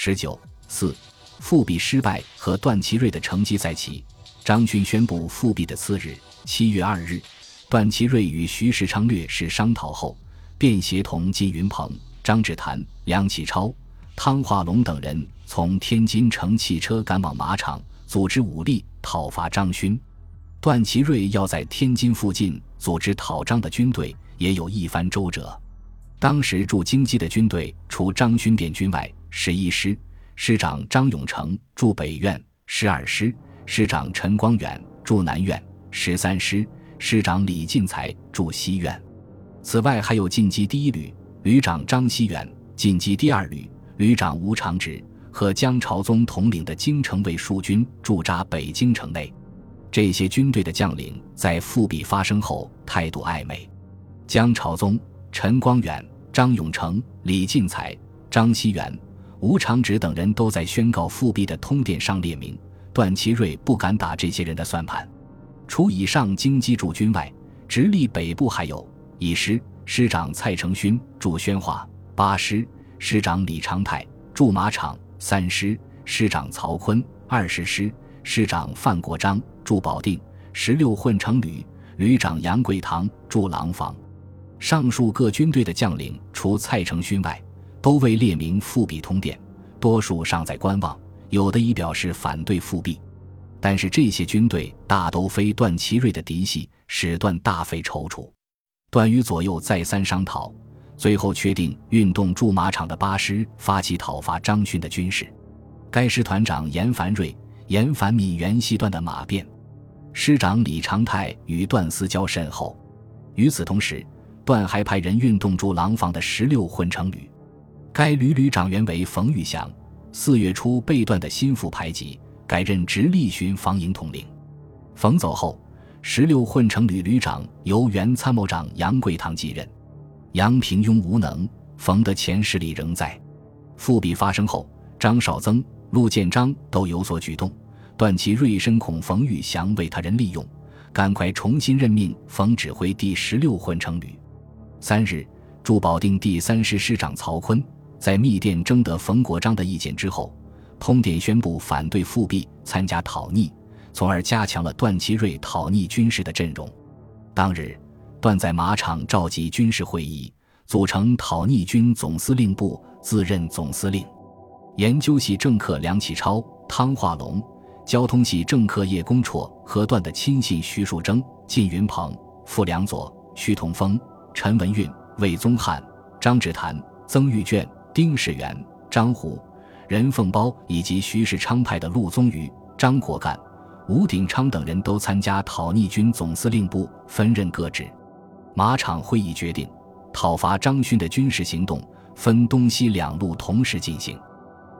十九四，复辟失败和段祺瑞的成绩在即。张勋宣布复辟的次日，七月二日，段祺瑞与徐世昌略士商讨后，便协同金云鹏、张志谈、梁启超、汤化龙等人从天津乘汽车赶往马场，组织武力讨伐张勋。段祺瑞要在天津附近组织讨张的军队，也有一番周折。当时驻京畿的军队，除张勋便军外，十一师师长张永成驻北院，十二师师长陈光远驻南院，十三师师长李进才驻西院。此外，还有晋冀第一旅旅长张希元、晋冀第二旅旅长吴长直和江朝宗统领的京城卫戍军驻扎北京城内。这些军队的将领在复辟发生后态度暧昧，江朝宗。陈光远、张永成、李进才、张希元、吴长直等人都在宣告复辟的通电上列明，段祺瑞不敢打这些人的算盘。除以上京畿驻军外，直隶北部还有一师师长蔡成勋驻宣化，八师师长李长泰驻马场，三师师长曹锟，二十师师长范国璋驻保定，十六混成旅旅长杨贵堂驻廊坊。上述各军队的将领，除蔡成勋外，都未列明复辟通电，多数尚在观望，有的已表示反对复辟。但是这些军队大都非段祺瑞的嫡系，使段大费踌躇。段与左右再三商讨，最后确定运动驻马场的八师发起讨伐张勋的军事。该师团长严凡瑞、严凡敏原系段的马便，师长李长泰与段私交甚厚。与此同时。段还派人运动驻廊坊的十六混成旅，该旅旅长原为冯玉祥，四月初被段的心腹排挤，改任直隶巡防营统领。冯走后，十六混成旅旅长由原参谋长杨贵堂继任。杨平庸无能，冯的前势力仍在。复辟发生后，张绍曾、陆建章都有所举动，段祺瑞深恐冯玉祥为他人利用，赶快重新任命冯指挥第十六混成旅。三日，驻保定第三师师长曹锟在密电征得冯国璋的意见之后，通电宣布反对复辟，参加讨逆，从而加强了段祺瑞讨逆军事的阵容。当日，段在马场召集军事会议，组成讨逆军总司令部，自任总司令。研究系政客梁启超、汤化龙，交通系政客叶公绰和段的亲信徐树铮、靳云鹏、傅良佐、徐同峰。陈文运、魏宗翰、张志谈、曾玉卷、丁士元、张虎、任凤苞以及徐世昌派的陆宗舆、张国干、吴鼎昌等人都参加讨逆军总司令部，分任各职。马场会议决定，讨伐张勋的军事行动分东西两路同时进行。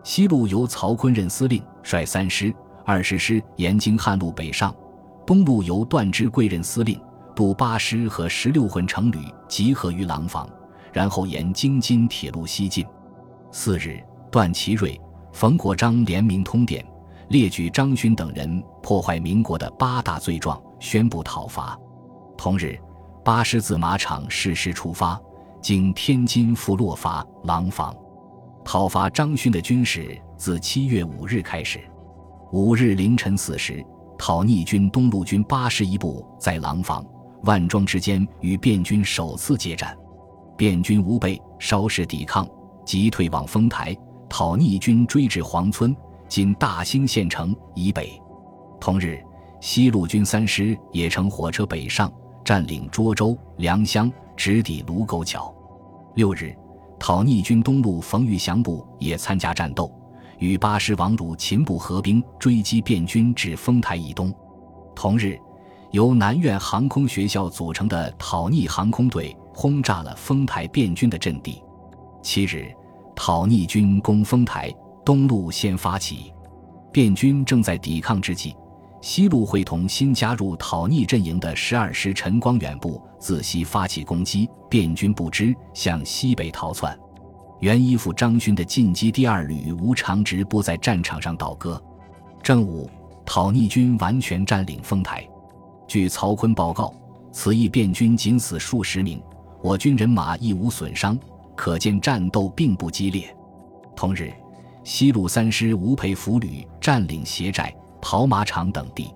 西路由曹锟任司令，率三师、二十师沿京汉路北上；东路由段芝贵任司令。渡八师和十六混成旅集合于廊坊，然后沿京津铁路西进。次日，段祺瑞、冯国璋联名通电，列举张勋等人破坏民国的八大罪状，宣布讨伐。同日，八师自马场誓师出发，经天津赴洛伐、廊坊，讨伐张勋的军事自七月五日开始。五日凌晨四时，讨逆军东路军八师一部在廊坊。万庄之间与汴军首次接战，汴军无备，稍事抵抗，即退往丰台。讨逆军追至黄村（今大兴县城）以北。同日，西路军三师也乘火车北上，占领涿州、良乡，直抵卢沟桥。六日，讨逆军东路冯玉祥部也参加战斗，与八师王汝勤部合兵，追击汴军至丰台以东。同日。由南苑航空学校组成的讨逆航空队轰炸了丰台汴军的阵地。七日，讨逆军攻丰台东路先发起，汴军正在抵抗之际，西路会同新加入讨逆阵营的十二师陈光远部自西发起攻击，汴军不知向西北逃窜。原依附张勋的进击第二旅吴长直部在战场上倒戈。正午，讨逆军完全占领丰台。据曹锟报告，此役汴军仅死数十名，我军人马亦无损伤，可见战斗并不激烈。同日，西路三师吴佩俘旅占领斜寨、跑马场等地。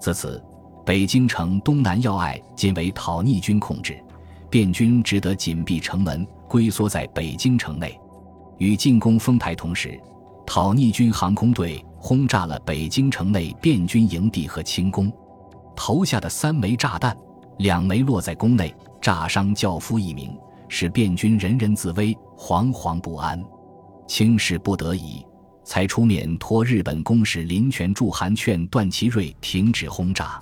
自此，北京城东南要隘均为讨逆军控制，汴军只得紧闭城门，龟缩在北京城内。与进攻丰台同时，讨逆军航空队轰炸了北京城内汴军营地和清宫，投下的三枚炸弹，两枚落在宫内，炸伤轿夫一名，使汴军人人自危，惶惶不安。清使不得已。才出面托日本公使林泉助函劝段祺瑞停止轰炸。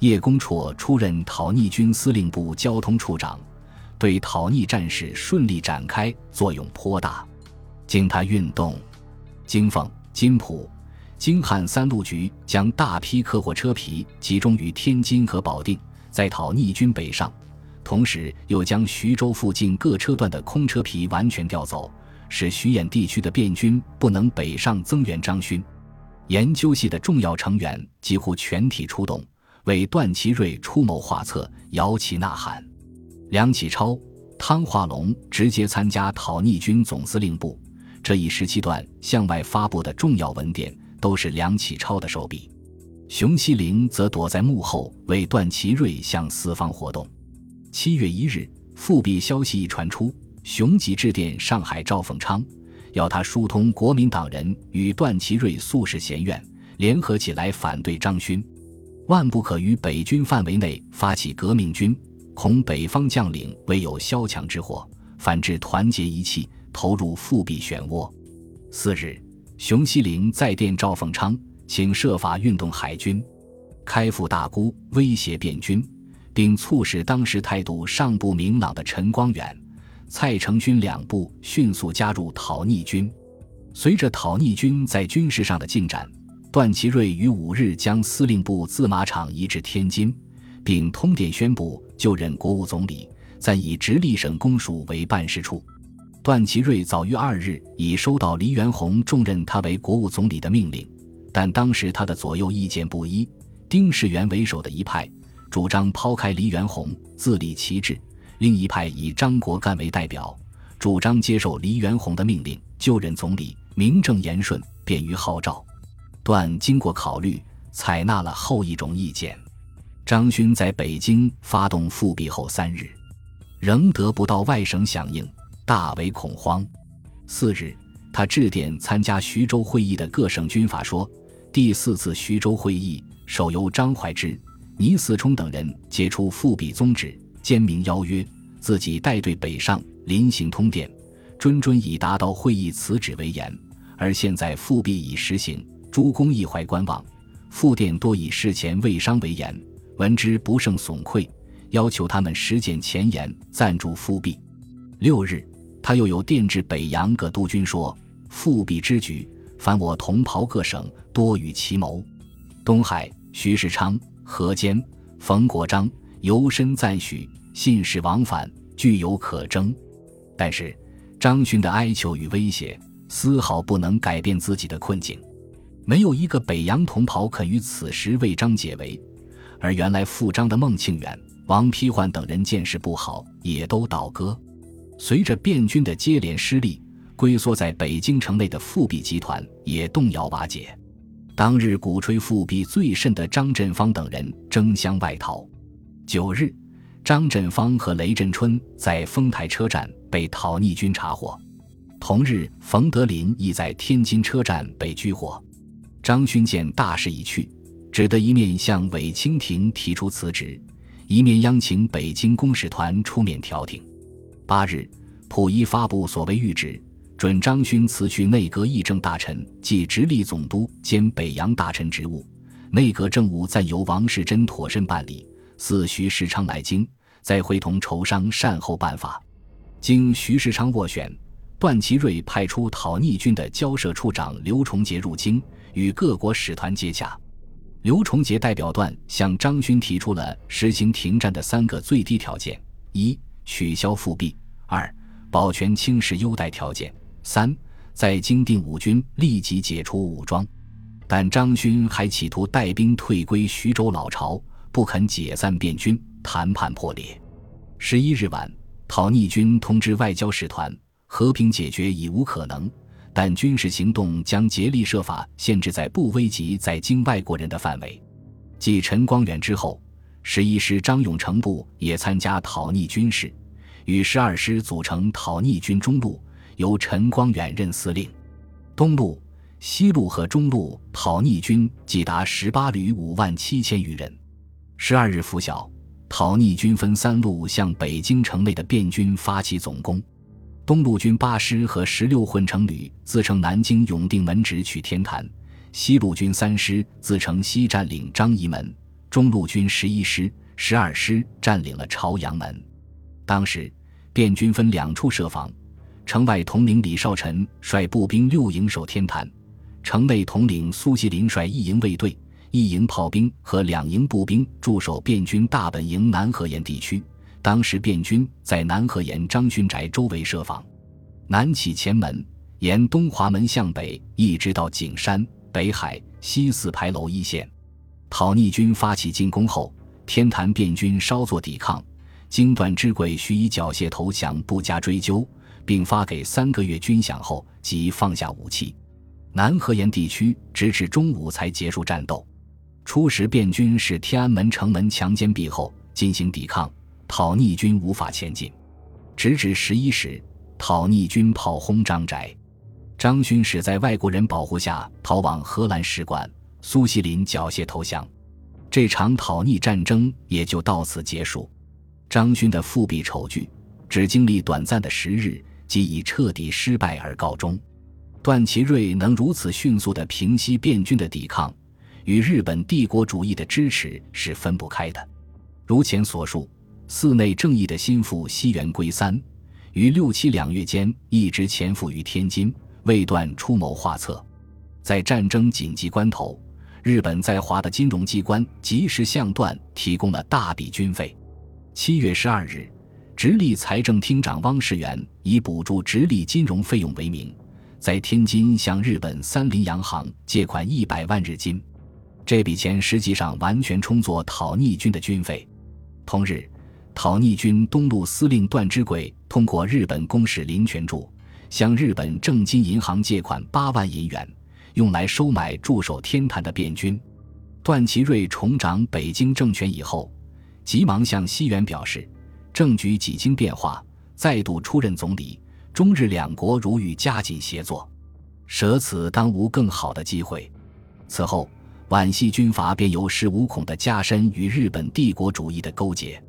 叶公绰出任讨逆军司令部交通处长，对讨逆战事顺利展开作用颇大。经他运动，京奉、金浦、京汉三路局将大批客货车皮集中于天津和保定，在讨逆军北上，同时又将徐州附近各车段的空车皮完全调走。使徐兖地区的汴军不能北上增援张勋，研究系的重要成员几乎全体出动，为段祺瑞出谋划策，摇旗呐喊。梁启超、汤化龙直接参加讨逆军总司令部，这一时期段向外发布的重要文件都是梁启超的手笔。熊希龄则躲在幕后为段祺瑞向四方活动。七月一日，复辟消息一传出。熊吉致电上海赵凤昌，要他疏通国民党人与段祺瑞素世嫌怨，联合起来反对张勋，万不可于北军范围内发起革命军，恐北方将领为有萧墙之祸，反致团结一气，投入复辟漩涡。次日，熊希龄再电赵凤昌，请设法运动海军，开赴大沽，威胁汴军，并促使当时态度尚不明朗的陈光远。蔡成勋两部迅速加入讨逆军。随着讨逆军在军事上的进展，段祺瑞于五日将司令部自马场移至天津，并通电宣布就任国务总理，暂以直隶省公署为办事处。段祺瑞早于二日已收到黎元洪重任他为国务总理的命令，但当时他的左右意见不一，丁世元为首的一派主张抛开黎元洪，自立其志。另一派以张国干为代表，主张接受黎元洪的命令，就任总理，名正言顺，便于号召。段经过考虑，采纳了后一种意见。张勋在北京发动复辟后三日，仍得不到外省响应，大为恐慌。四日，他致电参加徐州会议的各省军阀说：“第四次徐州会议首由张怀之、倪嗣冲等人杰出复辟宗旨。”坚明邀约，自己带队北上，临行通电，谆谆以达到会议辞旨为言。而现在复辟已实行，诸公亦怀观望，复电多以事前未商为言，闻之不胜悚愧，要求他们实践前言，赞助复辟。六日，他又有电至北洋各督军说：复辟之举，凡我同袍各省多与其谋。东海徐世昌、何坚、冯国璋。由深赞许，信使往返，具有可争。但是张勋的哀求与威胁，丝毫不能改变自己的困境。没有一个北洋同袍肯于此时为张解围，而原来副张的孟庆远、王丕焕等人见势不好，也都倒戈。随着汴军的接连失利，龟缩在北京城内的复辟集团也动摇瓦解。当日鼓吹复辟最甚的张振芳等人争相外逃。九日，张振芳和雷震春在丰台车站被讨逆军查获。同日，冯德林亦在天津车站被拘获。张勋见大势已去，只得一面向韦清廷提出辞职，一面央请北京公使团出面调停。八日，溥仪发布所谓谕旨，准张勋辞去内阁议政大臣即直隶总督兼北洋大臣职务，内阁政务暂由王士贞妥善办理。似徐世昌来京，再会同筹商善后办法。经徐世昌斡旋，段祺瑞派出讨逆军的交涉处长刘崇杰入京，与各国使团接洽。刘崇杰代表段向张勋提出了实行停战的三个最低条件：一、取消复辟；二、保全清室优待条件；三、在京定武军立即解除武装。但张勋还企图带兵退归徐州老巢。不肯解散变军，谈判破裂。十一日晚，讨逆军通知外交使团，和平解决已无可能，但军事行动将竭力设法限制在不危及在京外国人的范围。继陈光远之后，十一师张永成部也参加讨逆军事，与十二师组成讨逆军中路，由陈光远任司令。东路、西路和中路讨逆军即达十八旅五万七千余人。十二日拂晓，讨逆军分三路向北京城内的汴军发起总攻。东路军八师和十六混成旅自称南京永定门直取天坛，西路军三师自称西占领张仪门，中路军十一师、十二师占领了朝阳门。当时，汴军分两处设防，城外统领李少臣率步兵六营守天坛，城内统领苏锡林率一营卫队、一营炮兵和两营步兵驻守汴军大本营南河沿地区。当时，汴军在南河沿张勋宅周围设防，南起前门，沿东华门向北，一直到景山、北海、西四牌楼一线。讨逆军发起进攻后，天坛汴军稍作抵抗，经段之鬼许以缴械投降，不加追究，并发给三个月军饷后，即放下武器。南河沿地区直至中午才结束战斗。初时，汴军是天安门城门墙坚壁后进行抵抗。讨逆军无法前进，直至十一时，讨逆军炮轰张宅，张勋使在外国人保护下逃往荷兰使馆，苏锡林缴械投降，这场讨逆战争也就到此结束。张勋的复辟丑剧只经历短暂的十日，即以彻底失败而告终。段祺瑞能如此迅速地平息变军的抵抗，与日本帝国主义的支持是分不开的。如前所述。寺内正义的心腹西园圭三，于六七两月间一直潜伏于天津，未断出谋划策。在战争紧急关头，日本在华的金融机关及时向段提供了大笔军费。七月十二日，直隶财政厅长汪士元以补助直隶金融费用为名，在天津向日本三菱洋行借款一百万日金，这笔钱实际上完全充作讨逆军的军费。同日。讨逆军东路司令段之贵通过日本公使林泉柱向日本正金银行借款八万银元，用来收买驻守天坛的汴军。段祺瑞重掌北京政权以后，急忙向西园表示，政局几经变化，再度出任总理，中日两国如欲加紧协作，舍此当无更好的机会。此后，皖系军阀便有恃无恐地加深与日本帝国主义的勾结。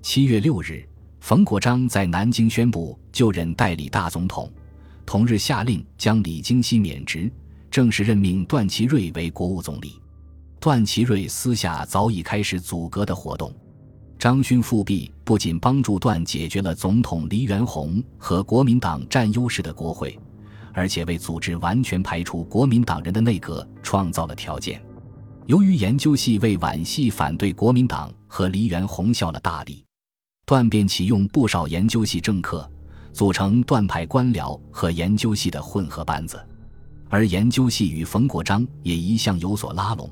七月六日，冯国璋在南京宣布就任代理大总统，同日下令将李经羲免职，正式任命段祺瑞为国务总理。段祺瑞私下早已开始阻隔的活动。张勋复辟不仅帮助段解决了总统黎元洪和国民党占优势的国会，而且为组织完全排除国民党人的内阁创造了条件。由于研究系为皖系反对国民党和黎元洪效了大力。段便启用不少研究系政客，组成段派官僚和研究系的混合班子，而研究系与冯国璋也一向有所拉拢，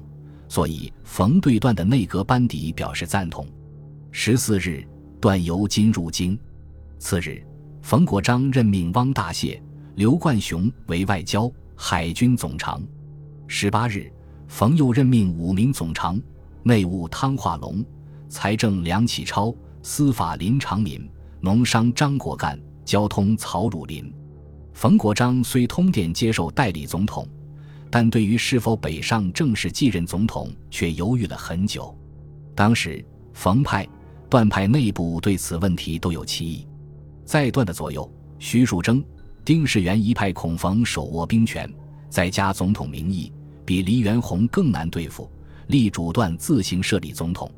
所以冯对段的内阁班底表示赞同。十四日，段由金入京。次日，冯国璋任命汪大燮、刘冠雄为外交、海军总长。十八日，冯又任命五名总长：内务汤化龙，财政梁启超。司法林长敏，农商张国干，交通曹汝霖。冯国璋虽通电接受代理总统，但对于是否北上正式继任总统却犹豫了很久。当时冯派、段派内部对此问题都有歧义。在段的左右，徐树铮、丁世元一派恐冯手握兵权，再加总统名义，比黎元洪更难对付，力主段自行设立总统。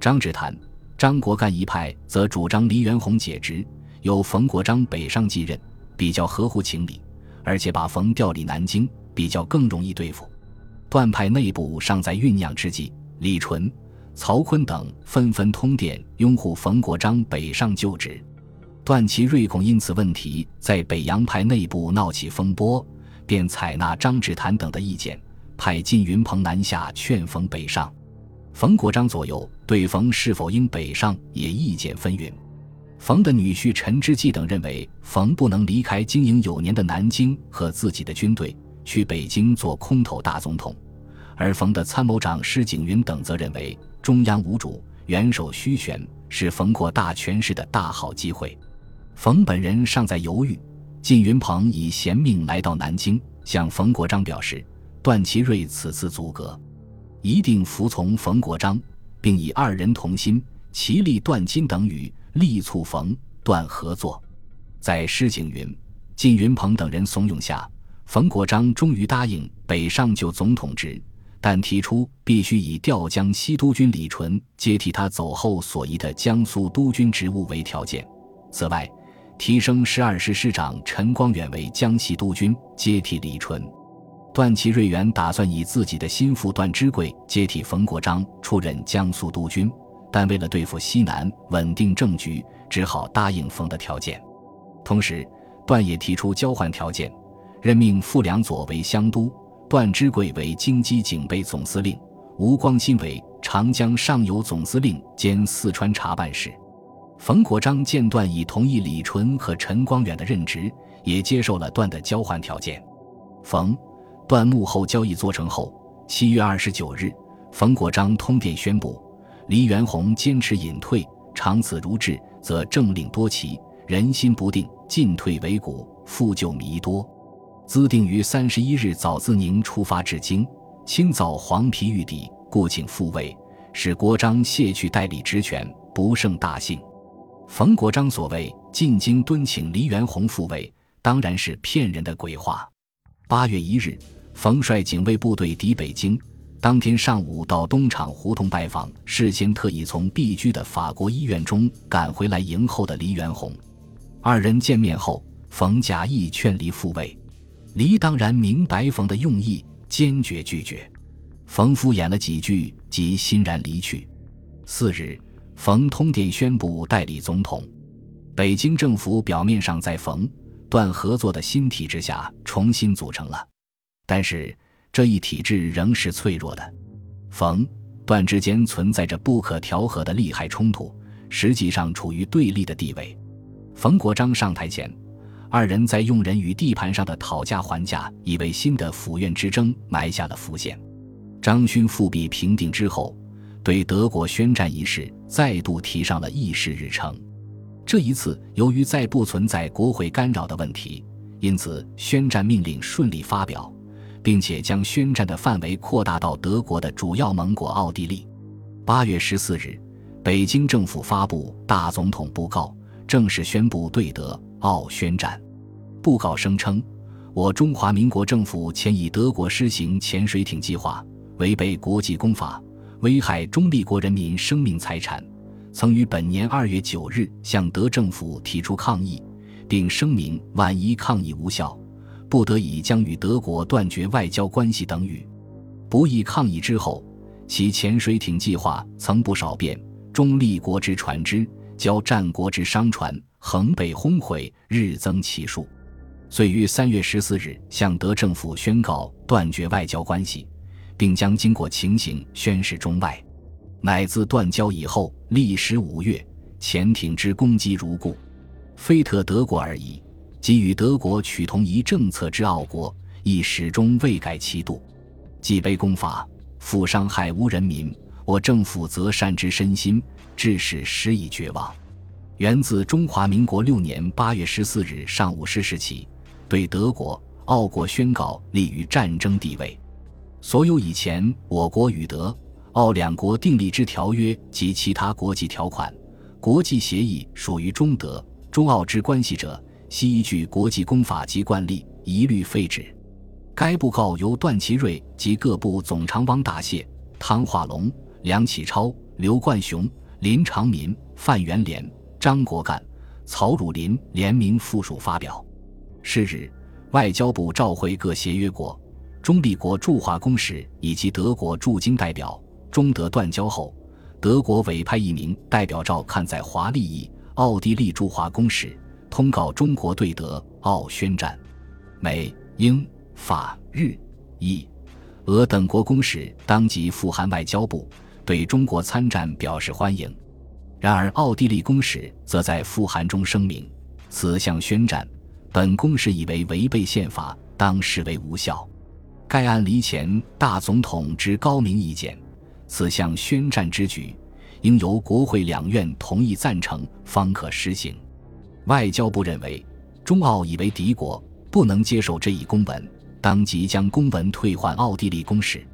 张之潭。张国干一派则主张黎元洪解职，由冯国璋北上继任，比较合乎情理，而且把冯调离南京，比较更容易对付。段派内部尚在酝酿之际，李纯、曹锟等纷纷通电拥护冯国璋北上就职。段祺瑞恐因此问题在北洋派内部闹起风波，便采纳张之潭等的意见，派靳云鹏南下劝冯北上。冯国璋左右对冯是否应北上也意见纷纭。冯的女婿陈之济等认为，冯不能离开经营有年的南京和自己的军队去北京做空头大总统，而冯的参谋长施景云等则认为，中央无主，元首虚悬，是冯扩大权势的大好机会。冯本人尚在犹豫，靳云鹏以贤命来到南京，向冯国璋表示，段祺瑞此次阻隔，一定服从冯国璋，并以二人同心，齐力断金等语。力促冯段合作，在施景云、靳云鹏等人怂恿下，冯国璋终于答应北上就总统职，但提出必须以调江西督军李纯接替他走后所移的江苏督军职务为条件。此外，提升十二师师长陈光远为江西督军，接替李纯。段祺瑞原打算以自己的心腹段芝贵接替冯国璋出任江苏督军。但为了对付西南、稳定政局，只好答应冯的条件。同时，段也提出交换条件，任命傅良佐为湘督，段芝贵为京畿警备总司令，吴光新为长江上游总司令兼四川查办使。冯国璋见段已同意李纯和陈光远的任职，也接受了段的交换条件。冯、段幕后交易做成后，七月二十九日，冯国璋通电宣布。黎元洪坚持隐退，长此如至，则政令多奇，人心不定，进退维谷，复旧弥多。兹定于三十一日早自宁出发至京，清早黄皮玉底，故请复位，使国璋卸去代理职权，不胜大幸。冯国璋所谓进京敦请黎元洪复位，当然是骗人的鬼话。八月一日，冯率警卫部队抵北京。当天上午到东厂胡同拜访，事先特意从避居的法国医院中赶回来迎候的黎元洪。二人见面后，冯假意劝黎复位，黎当然明白冯的用意，坚决拒绝。冯敷衍了几句，即欣然离去。次日，冯通电宣布代理总统。北京政府表面上在冯段合作的新体制下重新组成了，但是。这一体制仍是脆弱的，冯段之间存在着不可调和的利害冲突，实际上处于对立的地位。冯国璋上台前，二人在用人与地盘上的讨价还价，已为新的府院之争埋下了伏线。张勋复辟平定之后，对德国宣战一事再度提上了议事日程。这一次，由于再不存在国会干扰的问题，因此宣战命令顺利发表。并且将宣战的范围扩大到德国的主要盟国奥地利。八月十四日，北京政府发布大总统布告，正式宣布对德奥宣战。布告声称：“我中华民国政府前以德国施行潜水艇计划，违背国际公法，危害中立国人民生命财产，曾于本年二月九日向德政府提出抗议，并声明万一抗议无效。”不得已将与德国断绝外交关系等语，不意抗议之后，其潜水艇计划曾不少变，中立国之船只，交战国之商船，横被轰毁，日增其数。遂于三月十四日向德政府宣告断绝外交关系，并将经过情形宣示中外。乃自断交以后，历时五月，潜艇之攻击如故，非特德国而已。即与德国取同一政策之奥国，亦始终未改其度，既卑公法，复伤害无人民，我政府则善之身心，致使时已绝望。源自中华民国六年八月十四日上午十时起，对德国、奥国宣告立于战争地位。所有以前我国与德、奥两国订立之条约及其他国际条款、国际协议，属于中德、中奥之关系者。悉依据国际公法及惯例，一律废止。该布告由段祺瑞及各部总长汪大燮、汤化龙、梁启超、刘冠雄、林长民、范元濂、张国干、曹汝霖联名附属发表。是日，外交部召回各协约国、中立国驻华公使以及德国驻京代表。中德断交后，德国委派一名代表照看在华利益奥地利驻华公使。通告中国对德奥宣战，美、英、法、日、意、俄等国公使当即赴韩外交部，对中国参战表示欢迎。然而，奥地利公使则在复函中声明，此项宣战，本公使以为违背宪法，当视为无效。该案离前大总统之高明意见，此项宣战之举，应由国会两院同意赞成，方可实行。外交部认为，中奥以为敌国，不能接受这一公文，当即将公文退还奥地利公使。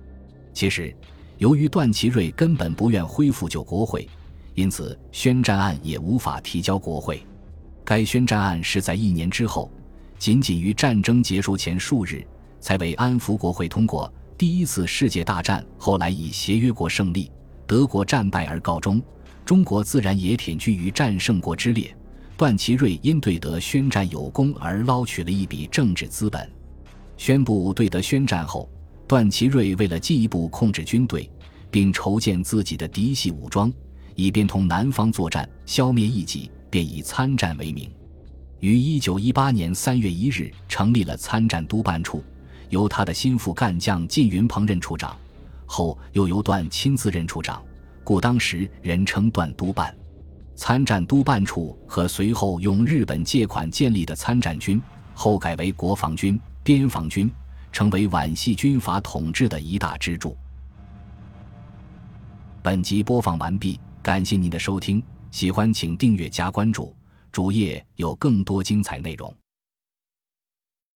其实，由于段祺瑞根本不愿恢复旧国会。因此，宣战案也无法提交国会。该宣战案是在一年之后，仅仅于战争结束前数日，才为安抚国会通过。第一次世界大战后来以协约国胜利、德国战败而告终，中国自然也挺居于战胜国之列。段祺瑞因对德宣战有功而捞取了一笔政治资本。宣布对德宣战后，段祺瑞为了进一步控制军队，并筹建自己的嫡系武装。以便同南方作战，消灭异己，便以参战为名，于一九一八年三月一日成立了参战督办处，由他的心腹干将靳云鹏任处长，后又由段亲自任处长，故当时人称段督办。参战督办处和随后用日本借款建立的参战军，后改为国防军、边防军，成为皖系军阀统治的一大支柱。本集播放完毕。感谢您的收听，喜欢请订阅加关注，主页有更多精彩内容。